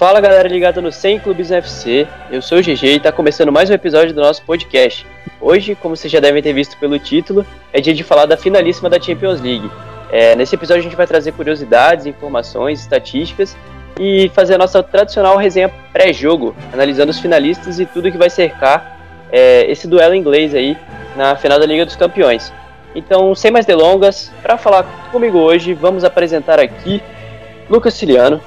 Fala galera ligada no 100 Clubes UFC, eu sou o GG e está começando mais um episódio do nosso podcast. Hoje, como vocês já devem ter visto pelo título, é dia de falar da finalíssima da Champions League. É, nesse episódio a gente vai trazer curiosidades, informações, estatísticas e fazer a nossa tradicional resenha pré-jogo, analisando os finalistas e tudo que vai cercar é, esse duelo inglês aí na final da Liga dos Campeões. Então, sem mais delongas, para falar comigo hoje, vamos apresentar aqui Lucas Ciliano.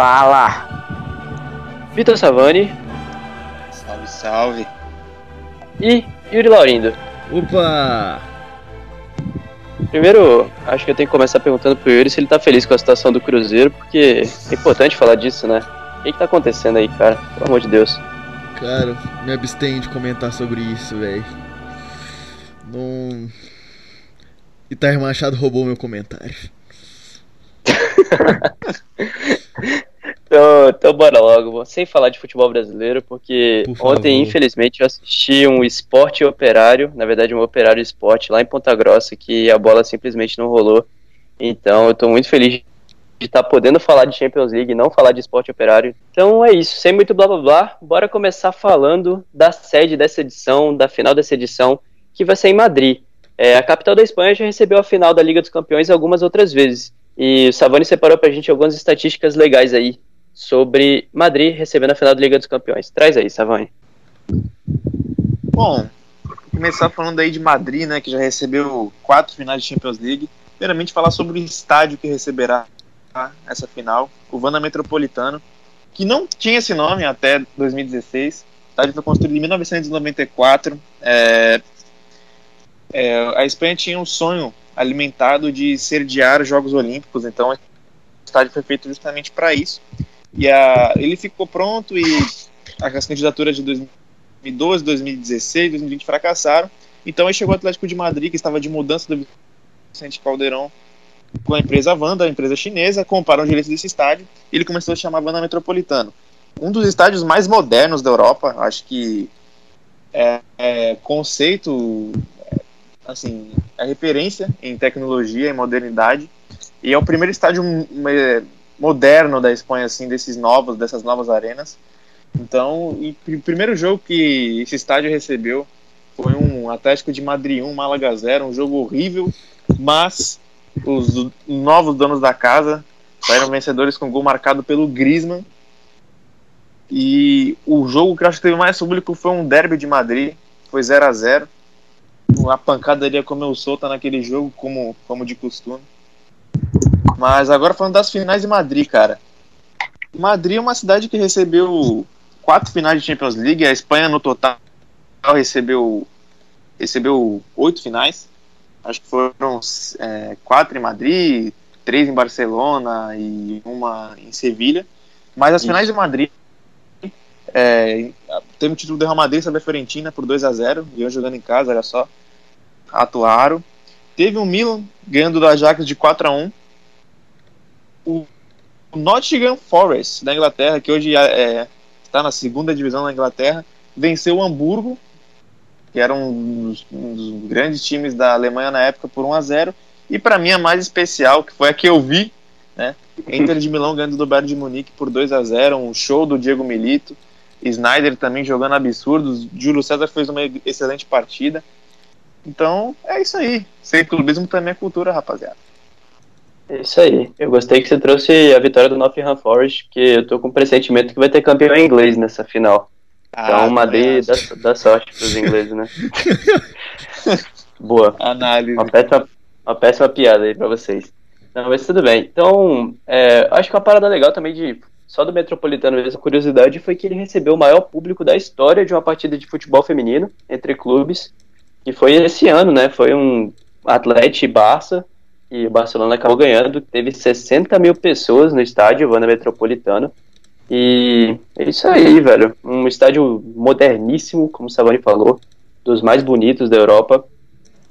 Fala! Vitor Savani. Salve, salve. E Yuri Laurindo. Opa! Primeiro, acho que eu tenho que começar perguntando pro Yuri se ele tá feliz com a situação do Cruzeiro, porque é importante falar disso, né? O que, que tá acontecendo aí, cara? Pelo amor de Deus. Cara, me abstenho de comentar sobre isso, velho. Não. Itair Machado roubou meu comentário. então, então, bora logo, sem falar de futebol brasileiro, porque ontem, infelizmente, eu assisti um esporte operário, na verdade, um operário esporte lá em Ponta Grossa, que a bola simplesmente não rolou. Então, eu tô muito feliz de estar tá podendo falar de Champions League e não falar de esporte operário. Então é isso, sem muito blá blá blá, bora começar falando da sede dessa edição, da final dessa edição, que vai ser em Madrid. É, a capital da Espanha já recebeu a final da Liga dos Campeões algumas outras vezes. E o Savani separou pra gente algumas estatísticas legais aí sobre Madrid recebendo a final da Liga dos Campeões. Traz aí, Savani. Bom, começar falando aí de Madrid, né, que já recebeu quatro finais de Champions League. Primeiramente falar sobre o estádio que receberá essa final, o Vanda Metropolitano, que não tinha esse nome até 2016. O estádio foi construído em 1994. É, é, a Espanha tinha um sonho alimentado de sediar Jogos Olímpicos, então o estádio foi feito justamente para isso. E a, ele ficou pronto e as candidaturas de 2012, 2016, 2020 fracassaram. Então aí chegou o Atlético de Madrid, que estava de mudança do Vicente Caldeirão com a empresa Wanda, a empresa chinesa, compraram os direitos desse estádio e ele começou a chamar Wanda Metropolitano. Um dos estádios mais modernos da Europa, acho que é, é conceito, assim, é referência em tecnologia e modernidade e é o primeiro estádio é, moderno da Espanha, assim, desses novos, dessas novas arenas. Então, o primeiro jogo que esse estádio recebeu foi um Atlético de Madrid 1, Málaga 0, um jogo horrível, mas os novos donos da casa saíram vencedores com gol marcado pelo Griezmann. E o jogo que eu acho que teve mais público foi um derby de Madrid, foi 0 a 0 Uma pancadaria como eu sou tá naquele jogo, como, como de costume. Mas agora falando das finais de Madrid, cara. Madrid é uma cidade que recebeu quatro finais de Champions League, a Espanha no total recebeu recebeu oito finais. Acho que foram é, quatro em Madrid, três em Barcelona e uma em Sevilha. Mas as finais de Madrid é, teve o título do Real Madrid sobre a Fiorentina por 2 a 0 Iam jogando em casa, olha só. Atuaram. Teve o um Milan ganhando do Ajax de 4 a 1 O Nottingham Forest da Inglaterra, que hoje é, está na segunda divisão da Inglaterra, venceu o Hamburgo que era um dos, um dos, grandes times da Alemanha na época, por 1 a 0 E para mim a mais especial, que foi a que eu vi, né? Inter de Milão ganhando do Bayern de Munique por 2 a 0 um show do Diego Milito. Snyder também jogando absurdos. Júlio César fez uma excelente partida. Então, é isso aí. Ser clubismo também é cultura, rapaziada. É isso aí. Eu gostei que você trouxe a vitória do Nottingham Forest, porque eu tô com o pressentimento que vai ter campeão inglês nessa final. Ah, então, Madrid dá, dá sorte pros ingleses, né? Boa. Análise. Uma péssima, uma péssima piada aí pra vocês. Não, mas tudo bem. Então, é, acho que uma parada legal também de só do Metropolitano, essa curiosidade foi que ele recebeu o maior público da história de uma partida de futebol feminino entre clubes, que foi esse ano, né? Foi um Atlético e Barça, e o Barcelona acabou ganhando. Teve 60 mil pessoas no estádio, Vanda Metropolitano. E é isso aí, velho. Um estádio moderníssimo, como o Savani falou, dos mais bonitos da Europa.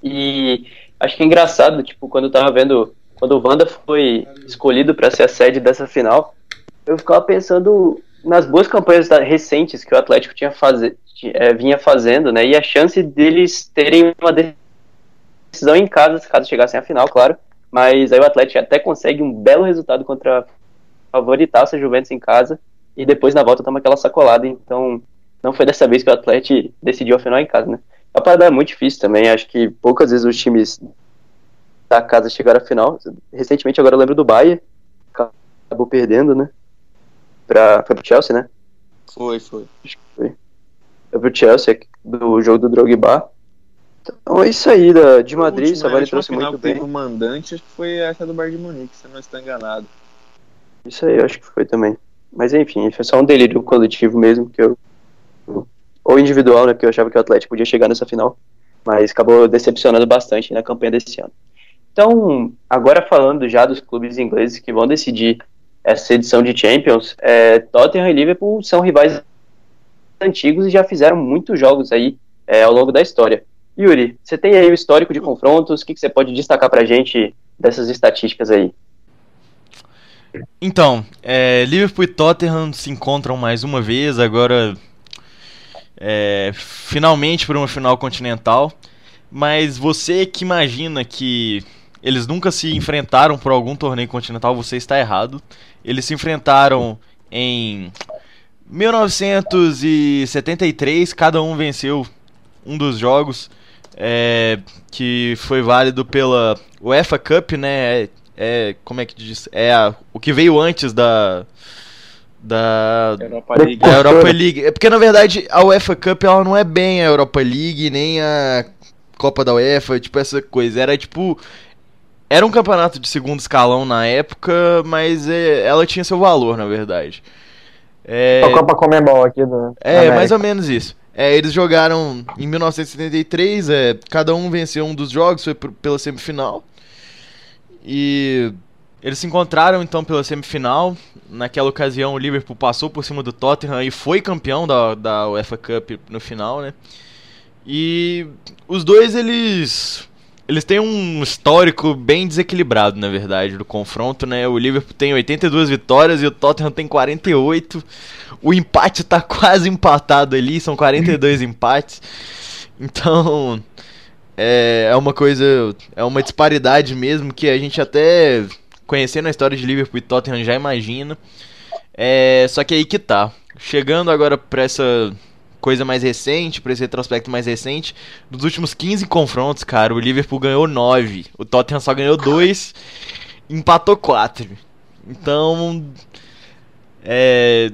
E acho que é engraçado, tipo, quando eu tava vendo, quando o Wanda foi escolhido para ser a sede dessa final, eu ficava pensando nas boas campanhas recentes que o Atlético tinha faze, é, vinha fazendo, né? E a chance deles terem uma decisão em casa, caso chegassem à final, claro. Mas aí o Atlético até consegue um belo resultado contra a Juventus em casa e depois na volta toma aquela sacolada. Então, não foi dessa vez que o Atlético decidiu a final em casa, né? A parada é muito difícil também. Acho que poucas vezes os times da casa chegaram à final. Recentemente, agora eu lembro do Bayern, acabou perdendo, né? Pra, foi pro Chelsea, né? Foi, foi. Foi. Foi pro Chelsea, do jogo do Drogba. Então é isso aí, da, de Madrid, o Savani trouxe muito bem. O mandante acho que foi essa do Bar de Munique, se eu não estou enganado. Isso aí, acho que foi também. Mas enfim, foi só um delírio coletivo mesmo, que eu. Ou individual, né? Porque eu achava que o Atlético podia chegar nessa final. Mas acabou decepcionando bastante na campanha desse ano. Então, agora falando já dos clubes ingleses que vão decidir essa edição de Champions, é, Tottenham e Liverpool são rivais antigos e já fizeram muitos jogos aí é, ao longo da história. Yuri, você tem aí o histórico de confrontos, o que, que você pode destacar pra gente dessas estatísticas aí? Então, é, Liverpool e Tottenham se encontram mais uma vez, agora é, finalmente para uma final continental. Mas você que imagina que eles nunca se enfrentaram por algum torneio continental, você está errado. Eles se enfrentaram em 1973, cada um venceu um dos jogos, é, que foi válido pela UEFA Cup, né? É, é como é que diz? É a, o que veio antes da da Europa League. Da Europa League. É porque na verdade a UEFA Cup ela não é bem a Europa League nem a Copa da UEFA, tipo essa coisa. Era tipo era um campeonato de segundo escalão na época, mas é, ela tinha seu valor, na verdade. É, a Copa Comebol aqui do. É, mais ou menos isso. É, eles jogaram em 1973, é, cada um venceu um dos jogos, foi pela semifinal. E eles se encontraram então pela semifinal. Naquela ocasião, o Liverpool passou por cima do Tottenham e foi campeão da, da UEFA Cup no final, né? E os dois eles eles têm um histórico bem desequilibrado, na verdade, do confronto, né? O Liverpool tem 82 vitórias e o Tottenham tem 48. O empate tá quase empatado ali, são 42 empates. Então, é, é uma coisa, é uma disparidade mesmo que a gente até conhecendo a história de Liverpool e Tottenham já imagina. É, só que aí que tá. Chegando agora pra essa coisa mais recente, para esse retrospecto mais recente, dos últimos 15 confrontos, cara, o Liverpool ganhou 9, o Tottenham só ganhou 2, empatou 4. Então, é,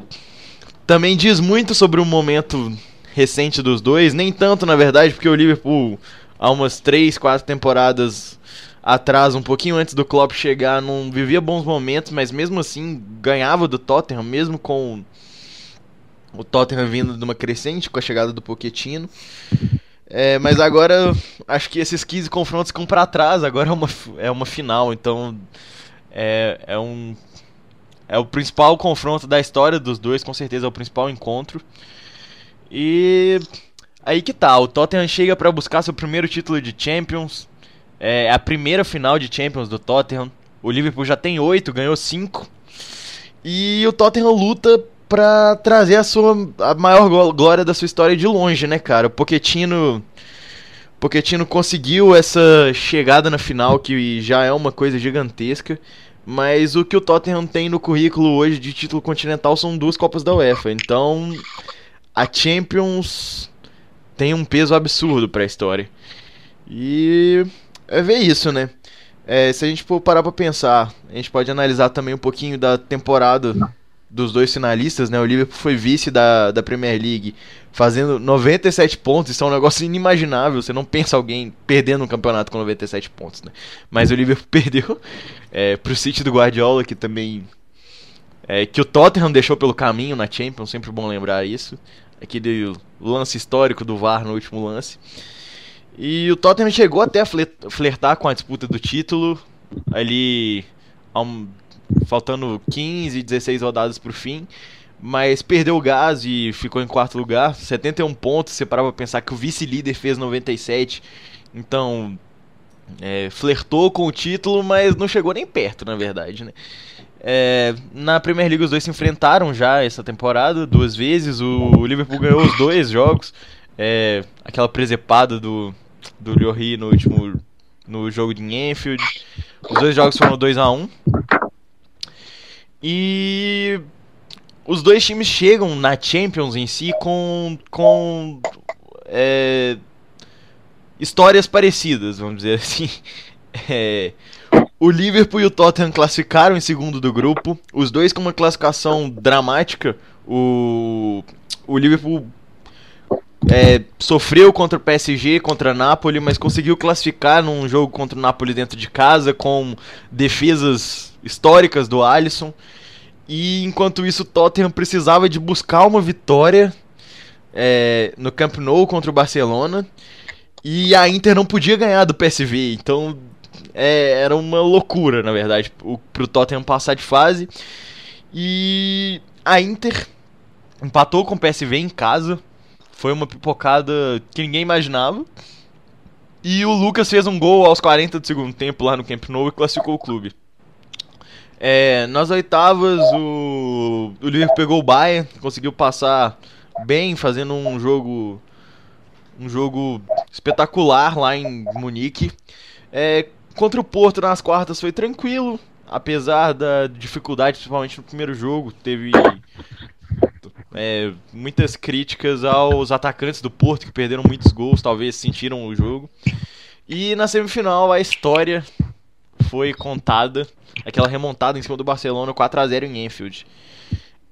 também diz muito sobre o momento recente dos dois, nem tanto na verdade, porque o Liverpool há umas 3, 4 temporadas atrás, um pouquinho antes do Klopp chegar, não vivia bons momentos, mas mesmo assim ganhava do Tottenham, mesmo com o Tottenham vindo de uma crescente com a chegada do Pochettino. É, mas agora acho que esses 15 confrontos ficam para trás, agora é uma, é uma final, então é, é um é o principal confronto da história dos dois, com certeza é o principal encontro. E aí que tá, o Tottenham chega para buscar seu primeiro título de Champions. É a primeira final de Champions do Tottenham. O Liverpool já tem 8, ganhou 5. E o Tottenham luta pra trazer a sua a maior glória da sua história de longe, né, cara? O Pochettino Pochettino conseguiu essa chegada na final que já é uma coisa gigantesca, mas o que o Tottenham tem no currículo hoje de título continental são duas Copas da UEFA. Então, a Champions tem um peso absurdo para a história. E é ver isso, né? É, se a gente for parar pra pensar, a gente pode analisar também um pouquinho da temporada dos dois finalistas, né? O Liverpool foi vice da, da Premier League, fazendo 97 pontos. Isso é um negócio inimaginável. Você não pensa alguém perdendo um campeonato com 97 pontos, né? Mas o Liverpool perdeu é, pro City do Guardiola, que também. É, que o Tottenham deixou pelo caminho na Champions, sempre bom lembrar isso. Aquele lance histórico do VAR no último lance. E o Tottenham chegou até a flertar com a disputa do título ali um, faltando 15, 16 rodadas pro fim. Mas perdeu o gás e ficou em quarto lugar, 71 pontos. Você parava pra pensar que o vice-líder fez 97. Então, é, flertou com o título, mas não chegou nem perto, na verdade, né? É, na Premier League os dois se enfrentaram já essa temporada duas vezes. O Liverpool ganhou os dois jogos. É, aquela presepada do, do Lloris no último no jogo de Enfield. Os dois jogos foram 2 a 1 E os dois times chegam na Champions em si com, com é, histórias parecidas, vamos dizer assim. É, o Liverpool e o Tottenham classificaram em segundo do grupo, os dois com uma classificação dramática. O, o Liverpool é, sofreu contra o PSG, contra a Napoli, mas conseguiu classificar num jogo contra o Napoli dentro de casa com defesas históricas do Alisson. E enquanto isso, o Tottenham precisava de buscar uma vitória é, no Camp Nou contra o Barcelona. E a Inter não podia ganhar do PSV, então é, era uma loucura, na verdade, o, pro Tottenham passar de fase. E a Inter empatou com o PSV em casa foi uma pipocada que ninguém imaginava. E o Lucas fez um gol aos 40 do segundo tempo lá no Camp Nou e classificou o clube. É, nas oitavas, o, o Liverpool pegou o Bayern, conseguiu passar bem, fazendo um jogo um jogo espetacular lá em Munique. É, contra o Porto nas quartas foi tranquilo, apesar da dificuldade, principalmente no primeiro jogo. Teve é, muitas críticas aos atacantes do Porto que perderam muitos gols, talvez sentiram o jogo. E na semifinal a história foi contada, aquela remontada em cima do Barcelona 4 a 0 em Enfield.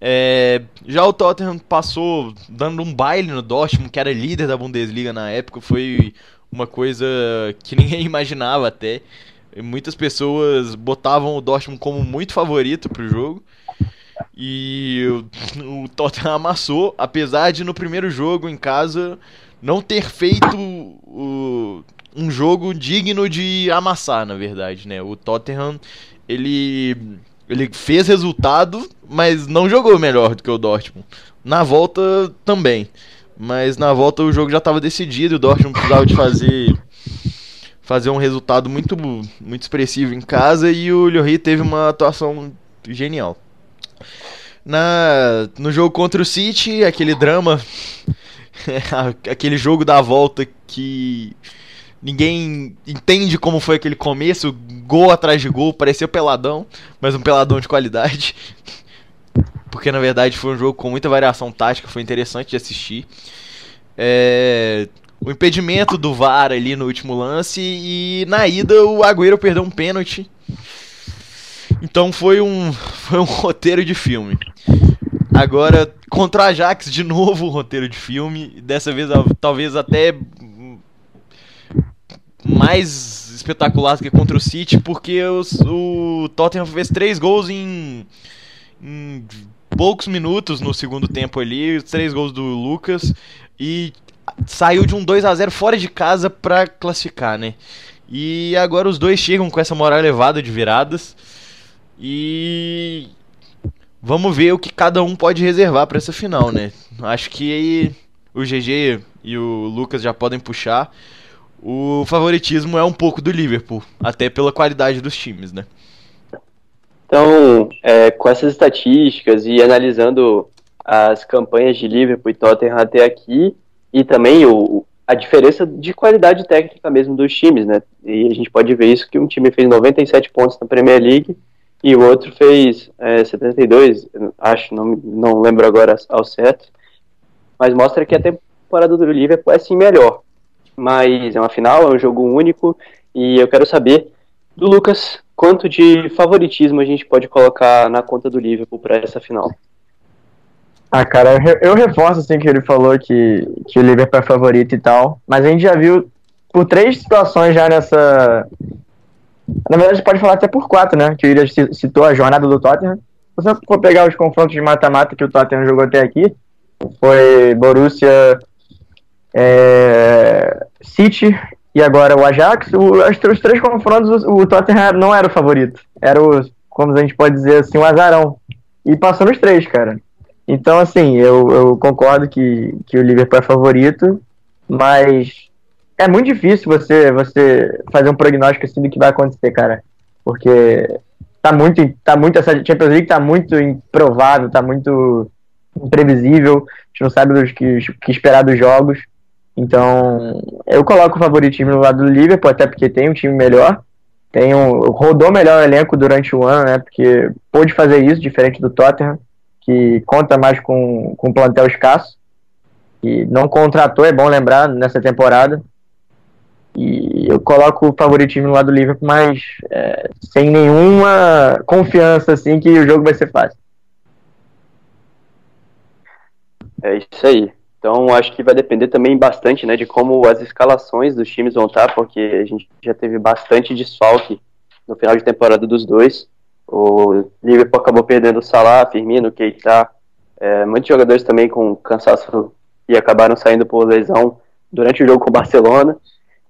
É, já o Tottenham passou dando um baile no Dortmund, que era líder da Bundesliga na época, foi uma coisa que ninguém imaginava até. Muitas pessoas botavam o Dortmund como muito favorito para o jogo. E o, o Tottenham amassou, apesar de no primeiro jogo em casa não ter feito um jogo digno de amassar, na verdade, né? O Tottenham, ele ele fez resultado, mas não jogou melhor do que o Dortmund. Na volta também. Mas na volta o jogo já estava decidido, o Dortmund precisava de fazer fazer um resultado muito muito expressivo em casa e o Lloris teve uma atuação genial. Na, no jogo contra o City, aquele drama, aquele jogo da volta que ninguém entende como foi aquele começo, gol atrás de gol, parecia peladão, mas um peladão de qualidade. Porque na verdade foi um jogo com muita variação tática, foi interessante de assistir. É, o impedimento do VAR ali no último lance e na ida o Agüero perdeu um pênalti então foi um, foi um roteiro de filme. Agora, contra a Ajax, de novo, um roteiro de filme. Dessa vez, talvez até mais espetacular do que contra o City, porque os, o Tottenham fez três gols em, em, poucos minutos no segundo tempo ali, três gols do Lucas, e saiu de um 2 a 0 fora de casa para classificar, né? E agora os dois chegam com essa moral elevada de viradas. E vamos ver o que cada um pode reservar para essa final, né? Acho que o GG e o Lucas já podem puxar. O favoritismo é um pouco do Liverpool, até pela qualidade dos times, né? Então, é, com essas estatísticas e analisando as campanhas de Liverpool e Tottenham até aqui, e também o, a diferença de qualidade técnica mesmo dos times, né? E a gente pode ver isso que um time fez 97 pontos na Premier League e o outro fez é, 72, acho, não, não lembro agora ao certo, mas mostra que a temporada do Liverpool é sim melhor. Mas é uma final, é um jogo único, e eu quero saber do Lucas quanto de favoritismo a gente pode colocar na conta do Liverpool para essa final. Ah, cara, eu reforço assim que ele falou que, que o Liverpool é favorito e tal, mas a gente já viu por três situações já nessa, na verdade, pode falar até por quatro, né? Que o William citou a jornada do Tottenham. Se você for pegar os confrontos de mata-mata que o Tottenham jogou até aqui, foi Borussia, é, City e agora o Ajax. O, os três confrontos, o, o Tottenham não era o favorito. Era o, como a gente pode dizer assim, um azarão. E passou nos três, cara. Então, assim, eu, eu concordo que, que o Liverpool é favorito, mas é muito difícil você, você fazer um prognóstico assim do que vai acontecer, cara. Porque tá muito, tá muito, essa Champions League tá muito improvável, tá muito imprevisível, a gente não sabe o que, que esperar dos jogos. Então, eu coloco o favoritismo no lado do Liverpool, até porque tem um time melhor. Tem um, rodou melhor o elenco durante o ano, né? Porque pôde fazer isso, diferente do Tottenham, que conta mais com, com um plantel escasso. E não contratou, é bom lembrar, nessa temporada. E eu coloco o favoritismo lá do Liverpool, mas é, sem nenhuma confiança assim que o jogo vai ser fácil. É isso aí. Então acho que vai depender também bastante né, de como as escalações dos times vão estar, porque a gente já teve bastante desfalque no final de temporada dos dois. O Liverpool acabou perdendo o Salah, Firmino, Keita, é, muitos jogadores também com cansaço e acabaram saindo por lesão durante o jogo com o Barcelona.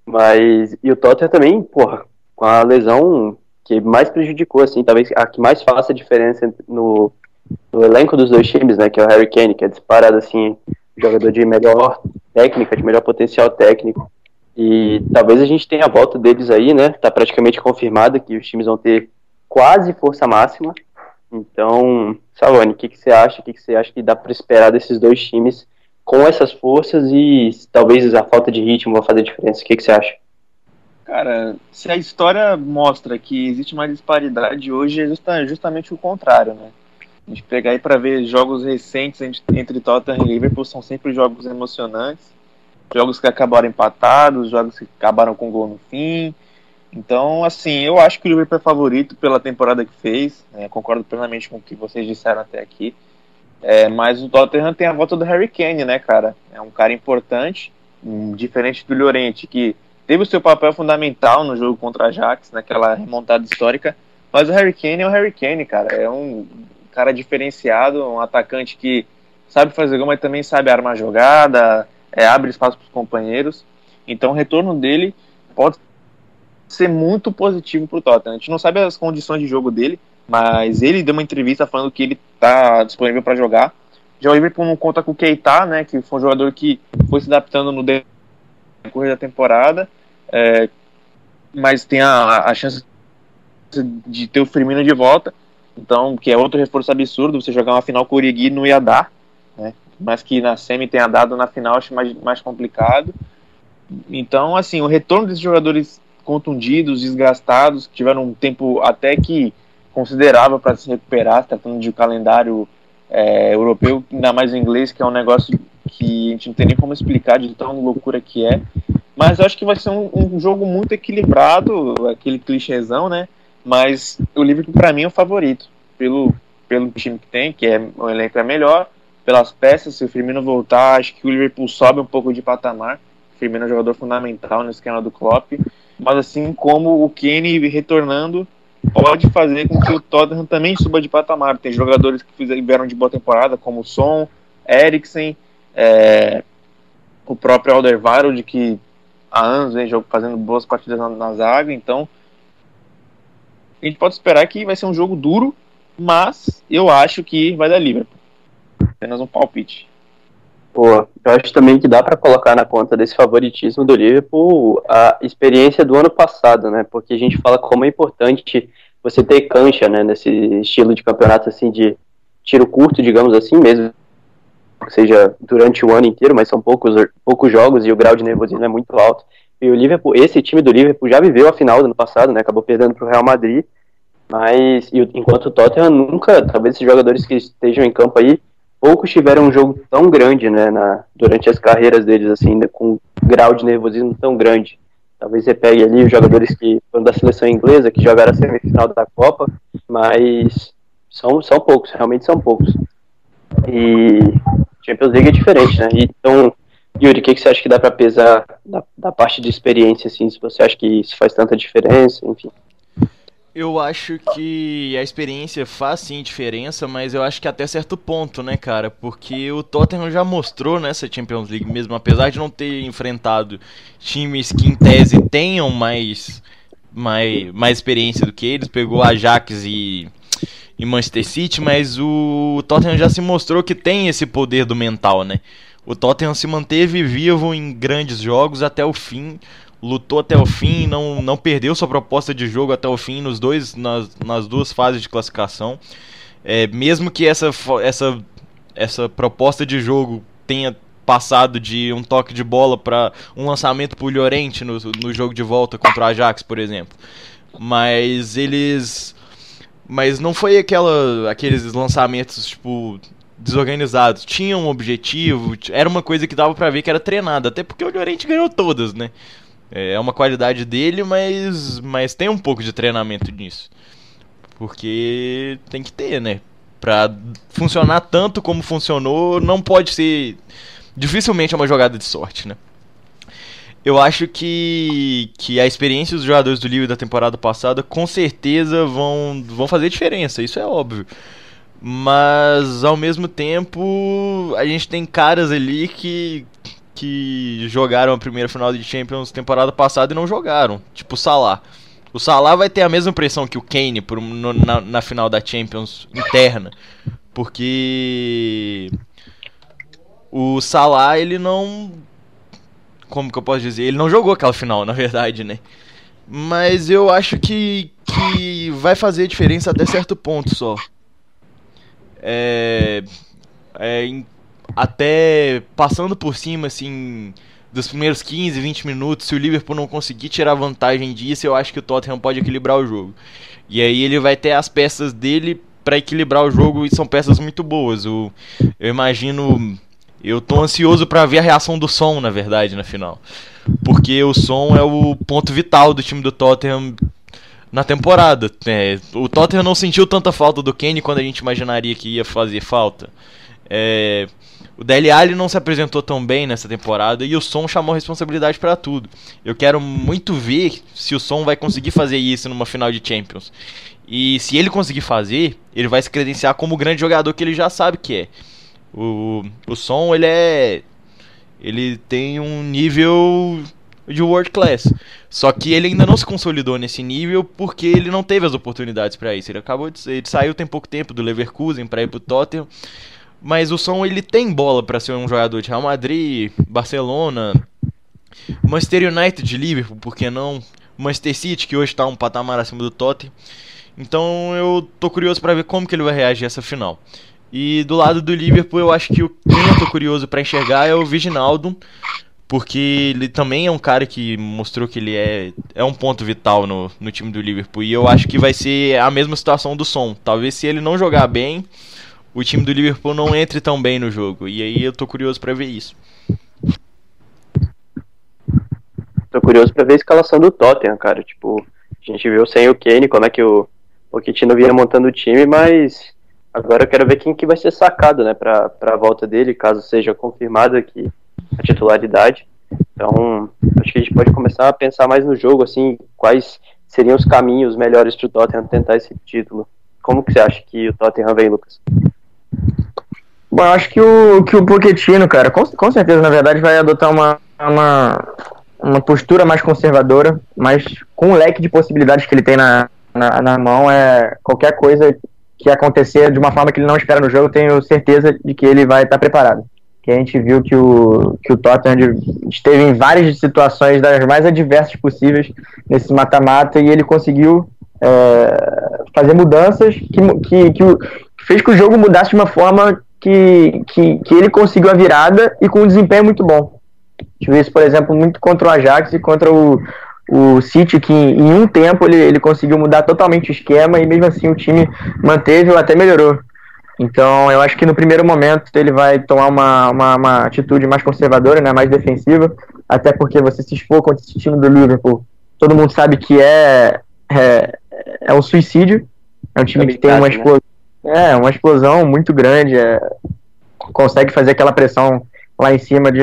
Mas e o Tottenham também, porra, com a lesão que mais prejudicou, assim, talvez a que mais faça a diferença no, no elenco dos dois times, né? Que é o Harry Kane, que é disparado assim, jogador de melhor técnica, de melhor potencial técnico. E talvez a gente tenha a volta deles aí, né? Tá praticamente confirmado que os times vão ter quase força máxima. Então, Salone, o que, que você acha? O que, que você acha que dá para esperar desses dois times com essas forças e talvez a falta de ritmo vai fazer diferença. O que, que você acha? Cara, se a história mostra que existe uma disparidade hoje, é justamente o contrário, né? A gente pegar aí para ver jogos recentes entre Tottenham e Liverpool são sempre jogos emocionantes, jogos que acabaram empatados, jogos que acabaram com gol no fim. Então, assim, eu acho que o Liverpool é favorito pela temporada que fez. Né? Concordo plenamente com o que vocês disseram até aqui. É, mas o Tottenham tem a volta do Harry Kane, né, cara? É um cara importante, um, diferente do Llorente, que teve o seu papel fundamental no jogo contra a Ajax, naquela remontada histórica. Mas o Harry Kane é o Harry Kane, cara. É um cara diferenciado, um atacante que sabe fazer gol, mas também sabe armar jogada, é, abre espaço para os companheiros. Então o retorno dele pode ser muito positivo para o Tottenham. A gente não sabe as condições de jogo dele, mas ele deu uma entrevista falando que ele está disponível para jogar. Já o Liverpool não conta com o Keita, né, que foi um jogador que foi se adaptando no decorrer da temporada, é, mas tem a, a chance de ter o Firmino de volta, então, que é outro reforço absurdo, você jogar uma final com o Origi não ia dar, né, mas que na semi tenha dado, na final acho mais, mais complicado. Então, assim, o retorno desses jogadores contundidos, desgastados, que tiveram um tempo até que considerável para se recuperar, tratando de um calendário é, europeu, ainda mais inglês, que é um negócio que a gente não tem nem como explicar de tão loucura que é. Mas eu acho que vai ser um, um jogo muito equilibrado, aquele clichêzão, né? Mas o Liverpool, para mim, é o favorito, pelo, pelo time que tem, que é o elenco é melhor, pelas peças. Se o Firmino voltar, acho que o Liverpool sobe um pouco de patamar. O Firmino é um jogador fundamental no esquema do Klopp. Mas assim como o Kenny retornando, pode fazer com que o Tottenham também suba de patamar. Tem jogadores que vieram de boa temporada, como o Son, Eriksen, é, o próprio Alderweireld, que há anos vem fazendo boas partidas na, na zaga. Então, a gente pode esperar que vai ser um jogo duro, mas eu acho que vai dar Liverpool. Apenas um palpite. Pô, eu acho também que dá para colocar na conta desse favoritismo do Liverpool a experiência do ano passado, né? Porque a gente fala como é importante você ter cancha, né? Nesse estilo de campeonato assim de tiro curto, digamos assim, mesmo que seja durante o ano inteiro, mas são poucos, poucos jogos e o grau de nervosismo é muito alto. E o Liverpool, esse time do Liverpool já viveu a final do ano passado, né? Acabou perdendo para o Real Madrid, mas enquanto o Tottenham nunca, talvez esses jogadores que estejam em campo aí poucos tiveram um jogo tão grande, né, na, durante as carreiras deles, assim, né, com um grau de nervosismo tão grande. Talvez você pegue ali os jogadores que foram da seleção inglesa, que jogaram a semifinal da Copa, mas são, são poucos, realmente são poucos. E Champions League é diferente, né? Então, Yuri, o que, que você acha que dá para pesar da, da parte de experiência, assim, se você acha que isso faz tanta diferença, enfim? Eu acho que a experiência faz sim diferença, mas eu acho que até certo ponto, né, cara? Porque o Tottenham já mostrou nessa Champions League mesmo, apesar de não ter enfrentado times que em tese tenham mais, mais, mais experiência do que eles, pegou Ajax e, e Manchester City, mas o Tottenham já se mostrou que tem esse poder do mental, né? O Tottenham se manteve vivo em grandes jogos até o fim lutou até o fim, não, não perdeu sua proposta de jogo até o fim nos dois, nas, nas duas fases de classificação. É, mesmo que essa, essa, essa proposta de jogo tenha passado de um toque de bola para um lançamento por Llorente no, no jogo de volta contra o Ajax, por exemplo. Mas eles. Mas não foi aquela, aqueles lançamentos, tipo, desorganizados. Tinha um objetivo, era uma coisa que dava pra ver que era treinada. Até porque o Llorente ganhou todas, né? É uma qualidade dele, mas, mas tem um pouco de treinamento nisso. Porque tem que ter, né? Pra funcionar tanto como funcionou, não pode ser. Dificilmente é uma jogada de sorte, né? Eu acho que, que a experiência dos jogadores do Liverpool da temporada passada com certeza vão, vão fazer diferença, isso é óbvio. Mas ao mesmo tempo, a gente tem caras ali que que jogaram a primeira final de Champions temporada passada e não jogaram, tipo o Salah. O Salah vai ter a mesma pressão que o Kane por, no, na, na final da Champions interna, porque o Salah ele não como que eu posso dizer? Ele não jogou aquela final, na verdade, né? Mas eu acho que, que vai fazer diferença até certo ponto só. É, é, até passando por cima, assim, dos primeiros 15, 20 minutos, se o Liverpool não conseguir tirar vantagem disso, eu acho que o Tottenham pode equilibrar o jogo. E aí ele vai ter as peças dele para equilibrar o jogo e são peças muito boas. Eu imagino eu tô ansioso para ver a reação do som, na verdade, na final. Porque o som é o ponto vital do time do Tottenham na temporada. É, o Tottenham não sentiu tanta falta do Kenny quando a gente imaginaria que ia fazer falta. É, o Alli não se apresentou tão bem nessa temporada e o Som chamou responsabilidade para tudo. Eu quero muito ver se o Som vai conseguir fazer isso numa final de Champions. E se ele conseguir fazer, ele vai se credenciar como o grande jogador que ele já sabe que é. O, o som, ele é. Ele tem um nível de world class. Só que ele ainda não se consolidou nesse nível porque ele não teve as oportunidades para isso. Ele acabou de ele saiu tem pouco tempo do Leverkusen para ir pro Tottenham. Mas o som ele tem bola para ser um jogador de Real Madrid, Barcelona, Manchester United, Liverpool, por que não? Manchester City que hoje está um patamar acima do Tottenham. Então eu tô curioso para ver como que ele vai reagir a essa final. E do lado do Liverpool, eu acho que o quem eu tô curioso para enxergar é o Viginaldo, porque ele também é um cara que mostrou que ele é, é um ponto vital no, no time do Liverpool. E eu acho que vai ser a mesma situação do som. Talvez se ele não jogar bem, o time do Liverpool não entre tão bem no jogo. E aí eu tô curioso para ver isso. Tô curioso para ver a escalação do Tottenham, cara. Tipo, a gente viu sem o Kane como é que o Pochettino vinha montando o time, mas Agora eu quero ver quem que vai ser sacado, né, para a volta dele, caso seja confirmada aqui a titularidade. Então, acho que a gente pode começar a pensar mais no jogo, assim, quais seriam os caminhos melhores para o Tottenham tentar esse título. Como que você acha que o Tottenham vem, Lucas? Bom, eu acho que o, que o Pochettino, cara, com, com certeza, na verdade, vai adotar uma, uma, uma postura mais conservadora, mas com o leque de possibilidades que ele tem na, na, na mão, é qualquer coisa que acontecer de uma forma que ele não espera no jogo, tenho certeza de que ele vai estar preparado. Que a gente viu que o, que o Tottenham esteve em várias situações das mais adversas possíveis nesse mata-mata e ele conseguiu é, fazer mudanças que, que, que fez que o jogo mudasse de uma forma que, que, que ele conseguiu a virada e com um desempenho muito bom. A gente viu isso, por exemplo, muito contra o Ajax e contra o, o City que em um tempo ele, ele conseguiu mudar totalmente o esquema e mesmo assim o time manteve ou até melhorou. Então eu acho que no primeiro momento ele vai tomar uma, uma, uma, atitude mais conservadora, né, mais defensiva, até porque você se expor contra esse time do Liverpool, todo mundo sabe que é, é, é um suicídio, é um time que tem uma né? explosão? É, uma explosão muito grande, é, consegue fazer aquela pressão lá em cima de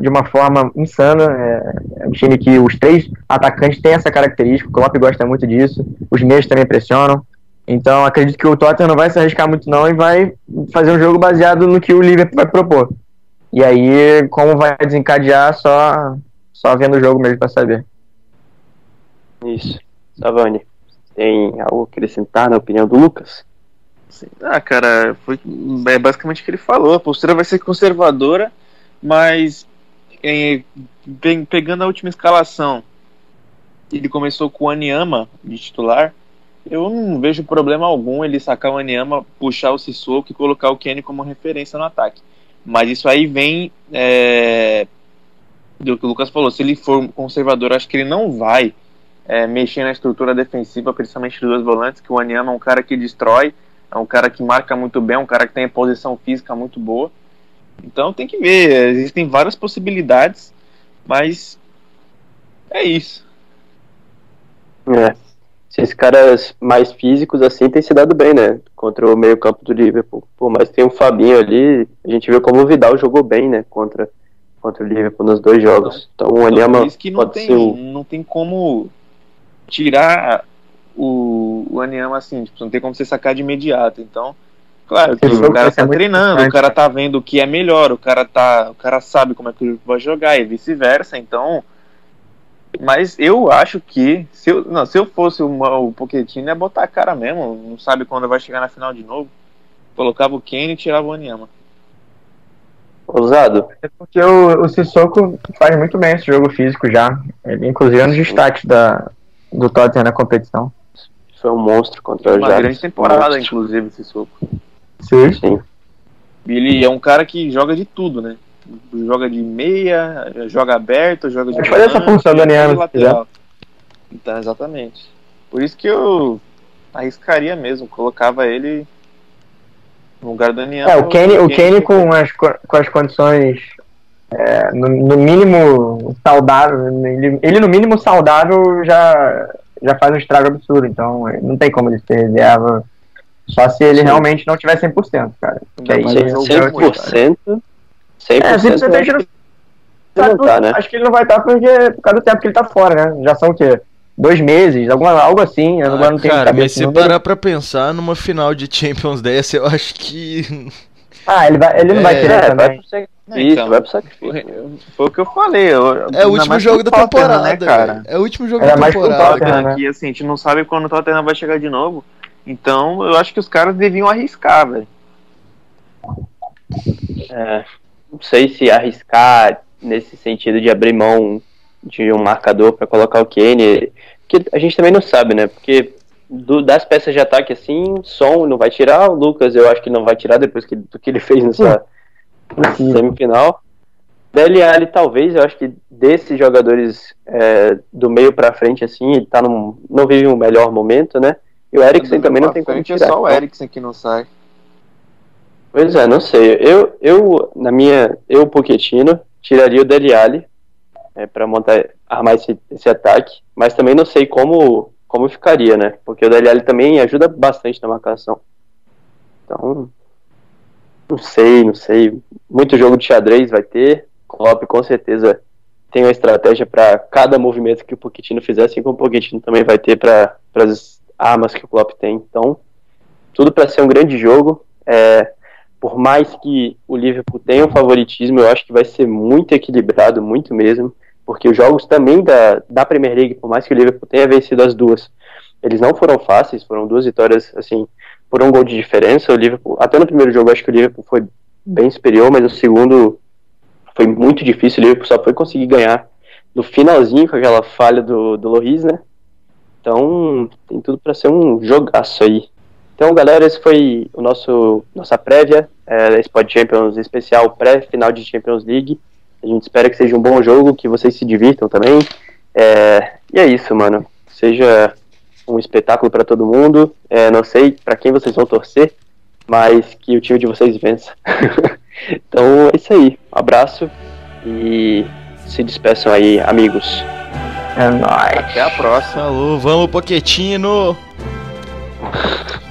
de uma forma insana. É, é um time que os três atacantes têm essa característica, o Klopp gosta muito disso, os meios também pressionam. Então acredito que o Tottenham não vai se arriscar muito não e vai fazer um jogo baseado no que o Liverpool vai propor. E aí, como vai desencadear, só, só vendo o jogo mesmo para saber. Isso. Savani, tem algo a acrescentar na opinião do Lucas? Ah, cara, foi é basicamente o que ele falou. A postura vai ser conservadora, mas em, pegando a última escalação, ele começou com o Aniama de titular. Eu não vejo problema algum ele sacar o Aniama, puxar o Sissoko e colocar o Kenny como referência no ataque. Mas isso aí vem é, do que o Lucas falou. Se ele for conservador, acho que ele não vai é, mexer na estrutura defensiva, principalmente dos dois volantes, que o Anyama é um cara que destrói, é um cara que marca muito bem, um cara que tem posição física muito boa. Então tem que ver, existem várias possibilidades, mas é isso. É. Esses caras mais físicos assim têm se dado bem, né? Contra o meio-campo do Liverpool. Por mais que tenha um Fabinho ali, a gente viu como o Vidal jogou bem, né? Contra, contra o Liverpool nos dois jogos. Então o Anyama Por isso que não pode tem, não tem como tirar o, o Anyama assim, tipo, não tem como você sacar de imediato. Então, claro que o cara ser tá treinando, o cara né? tá vendo o que é melhor, o cara tá, o cara sabe como é que o Liverpool vai jogar e vice-versa. Então, mas eu acho que se eu, não, se eu fosse uma, o Pochettino ia botar a cara mesmo, não sabe quando vai chegar na final de novo. Colocava o Kane e tirava o Anyama. Ousado. É porque o, o Sissoko faz muito bem esse jogo físico já. Ele, inclusive, é um dos destaques da, do Tottenham na competição. Foi um monstro contra o Uma Ajax. grande temporada, Monstro. inclusive, esse soco. Sim. Sim. Ele é um cara que joga de tudo, né? Joga de meia, joga aberto, joga de fazer essa função do Aniano, se lateral. Então, exatamente. Por isso que eu arriscaria mesmo, colocava ele no lugar do Aniano. É, o Kane, o Kane com, as, co- com as condições é, no, no mínimo saudável, ele, ele no mínimo saudável já, já faz um estrago absurdo, então é, não tem como ele ser reserva só se ele Sim. realmente não tiver 100%, cara. Que aí Mas ele é muito, cara. 100%. 100%. É, 100% eu a acho não que ele não tá, né? Acho que ele não vai estar porque, por causa do tempo que ele tá fora, né? Já são o quê? Dois meses, alguma, algo assim. Eu Ah, não tenho cara, mas se parar pra pensar numa final de Champions dessa, eu acho que. Ah, ele, vai, ele não vai É, tirar É, vai Não, então, vai pro sacrifício. Foi, o que eu falei. eu- É o último mais jogo da temporada, né, cara? É o último jogo da mais temporada. Tottenham, né? que assim, a gente não sabe quando o Tottenham vai chegar de novo. Então, eu acho que os caras deviam arriscar, velho. É, não sei se arriscar nesse sentido de abrir mão de um marcador para colocar o Kane, que a gente também não sabe, né? Porque do- das peças de ataque assim, Som não vai tirar, o Lucas eu acho que não vai tirar depois que, do que ele fez nessa semifinal. Dele Ali talvez, eu acho que desses jogadores é, do meio para frente assim, ele tá num, não vive um melhor momento, né? E o Eriksen também não tem como frente, tirar. É só o Eriksen que não sai. Pois é, não sei. Eu, eu na minha, eu Pochettino tiraria o Dele Alli é, para montar, armar esse, esse ataque, mas também não sei como, como ficaria, né? Porque o Alli também ajuda bastante na marcação. Então, não sei, não sei. Muito jogo de xadrez vai ter. Klopp com certeza tem uma estratégia para cada movimento que o Pochettino fizer, assim como o Pochettino também vai ter para as armas que o Klopp tem. Então, tudo para ser um grande jogo. É, por mais que o Liverpool tenha um favoritismo, eu acho que vai ser muito equilibrado, muito mesmo, porque os jogos também da, da Premier League, por mais que o Liverpool tenha vencido as duas, eles não foram fáceis, foram duas vitórias, assim, por um gol de diferença. O Liverpool, até no primeiro jogo, acho que o Liverpool foi bem superior, mas no segundo foi muito difícil. O Liverpool só foi conseguir ganhar no finalzinho com aquela falha do, do Loris, né? Então, tem tudo para ser um jogaço aí. Então, galera, esse foi o nosso nossa prévia, é, esse Pod Champions especial pré-final de Champions League. A gente espera que seja um bom jogo, que vocês se divirtam também. É, e é isso, mano. Seja um espetáculo para todo mundo. É, não sei para quem vocês vão torcer, mas que o time de vocês vença. então é isso aí. Um abraço e se despeçam aí, amigos. É nóis. Até a próxima. Falou, vamos, Poquetino!